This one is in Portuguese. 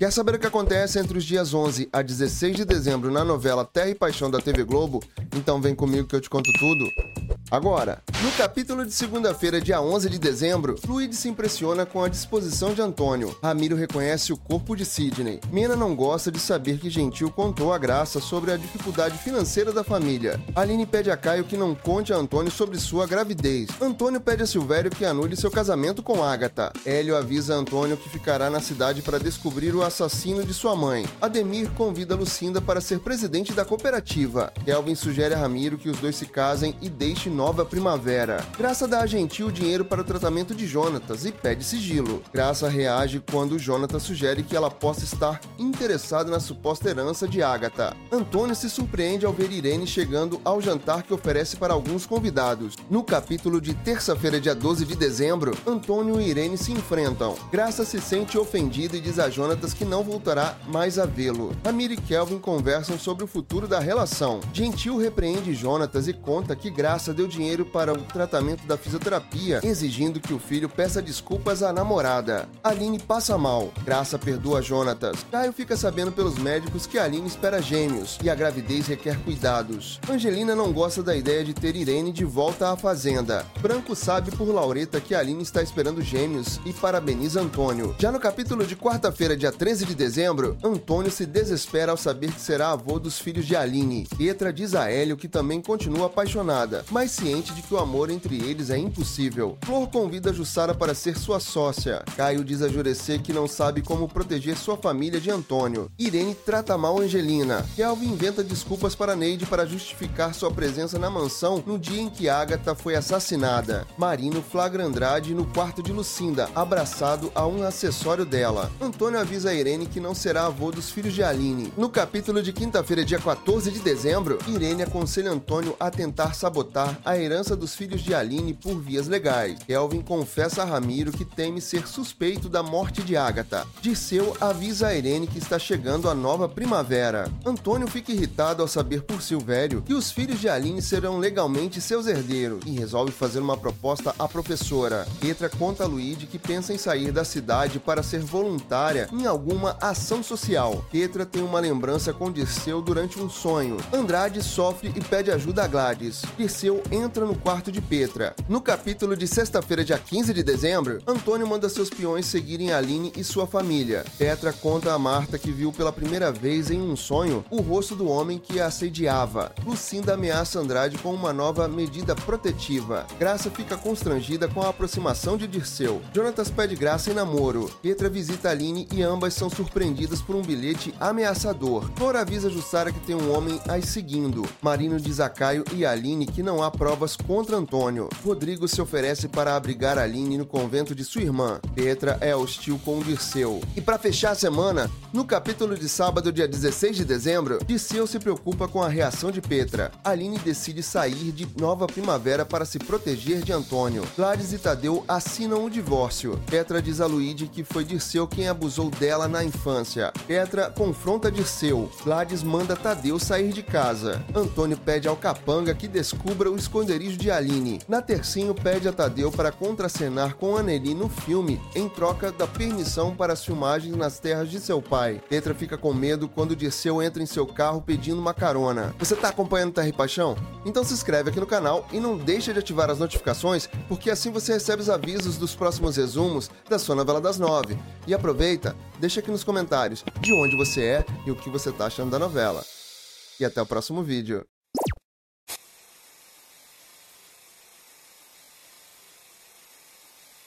Quer saber o que acontece entre os dias 11 a 16 de dezembro na novela Terra e Paixão da TV Globo? Então vem comigo que eu te conto tudo. Agora, no capítulo de segunda-feira, dia 11 de dezembro, Fluid se impressiona com a disposição de Antônio. Ramiro reconhece o corpo de Sidney. Mena não gosta de saber que Gentil contou a Graça sobre a dificuldade financeira da família. Aline pede a Caio que não conte a Antônio sobre sua gravidez. Antônio pede a Silvério que anule seu casamento com Agatha. Hélio avisa Antônio que ficará na cidade para descobrir o assassino de sua mãe. Ademir convida Lucinda para ser presidente da cooperativa. Kelvin sugere a Ramiro que os dois se casem e deixem nova primavera. Graça dá a Gentil dinheiro para o tratamento de Jonatas e pede sigilo. Graça reage quando Jonatas sugere que ela possa estar interessada na suposta herança de Agatha. Antônio se surpreende ao ver Irene chegando ao jantar que oferece para alguns convidados. No capítulo de terça-feira, dia 12 de dezembro, Antônio e Irene se enfrentam. Graça se sente ofendida e diz a Jonatas que não voltará mais a vê-lo. Amir e Kelvin conversam sobre o futuro da relação. Gentil repreende Jonatas e conta que Graça deu dinheiro para o tratamento da fisioterapia, exigindo que o filho peça desculpas à namorada. Aline passa mal. Graça perdoa Jonatas. Caio fica sabendo pelos médicos que Aline espera gêmeos e a gravidez requer cuidados. Angelina não gosta da ideia de ter Irene de volta à fazenda. Branco sabe por Laureta que Aline está esperando gêmeos e parabeniza Antônio. Já no capítulo de quarta-feira, dia 13 de dezembro, Antônio se desespera ao saber que será avô dos filhos de Aline. Pietra diz a Hélio que também continua apaixonada, mas ciente de que o amor entre eles é impossível. Flor convida Jussara para ser sua sócia. Caio diz a Jurecê que não sabe como proteger sua família de Antônio. Irene trata mal Angelina. Kelvin inventa desculpas para Neide para justificar sua presença na mansão no dia em que Agatha foi assassinada. Marino flagra Andrade no quarto de Lucinda, abraçado a um acessório dela. Antônio avisa a Irene que não será avô dos filhos de Aline. No capítulo de quinta-feira, dia 14 de dezembro, Irene aconselha Antônio a tentar sabotar a herança dos filhos de Aline por vias legais. Kelvin confessa a Ramiro que teme ser suspeito da morte de Agatha. Dirceu avisa a Irene que está chegando a nova primavera. Antônio fica irritado ao saber por Silvério que os filhos de Aline serão legalmente seus herdeiros e resolve fazer uma proposta à professora. Petra conta a Luíde que pensa em sair da cidade para ser voluntária em alguma ação social. Petra tem uma lembrança com Dirceu durante um sonho. Andrade sofre e pede ajuda a Gladys. Dirceu entra no quarto de Petra. No capítulo de sexta-feira, dia 15 de dezembro, Antônio manda seus peões seguirem Aline e sua família. Petra conta a Marta que viu pela primeira vez em um sonho o rosto do homem que a assediava. Lucinda ameaça Andrade com uma nova medida protetiva. Graça fica constrangida com a aproximação de Dirceu. Jonatas pede Graça em namoro. Petra visita Aline e ambas são surpreendidas por um bilhete ameaçador. Flor avisa Jussara que tem um homem as seguindo. Marino diz a Caio e Aline que não há provas contra Antônio. Rodrigo se oferece para abrigar Aline no convento de sua irmã. Petra é hostil com Dirceu. E para fechar a semana, no capítulo de sábado, dia 16 de dezembro, Dirceu se preocupa com a reação de Petra. Aline decide sair de Nova Primavera para se proteger de Antônio. Gladys e Tadeu assinam o divórcio. Petra diz a Luíde que foi Dirceu quem abusou dela na infância. Petra confronta Dirceu. Gladys manda Tadeu sair de casa. Antônio pede ao capanga que descubra o esconderijo de Aline. Na Tercinho pede a Tadeu para contracenar com Anneli no filme em troca da permissão para as filmagens nas terras de seu pai. Petra fica com medo quando Dirceu entra em seu carro pedindo uma carona. Você tá acompanhando Terra e Paixão? Então se inscreve aqui no canal e não deixa de ativar as notificações, porque assim você recebe os avisos dos próximos resumos da sua novela das nove. E aproveita, deixa aqui nos comentários de onde você é e o que você tá achando da novela. E até o próximo vídeo.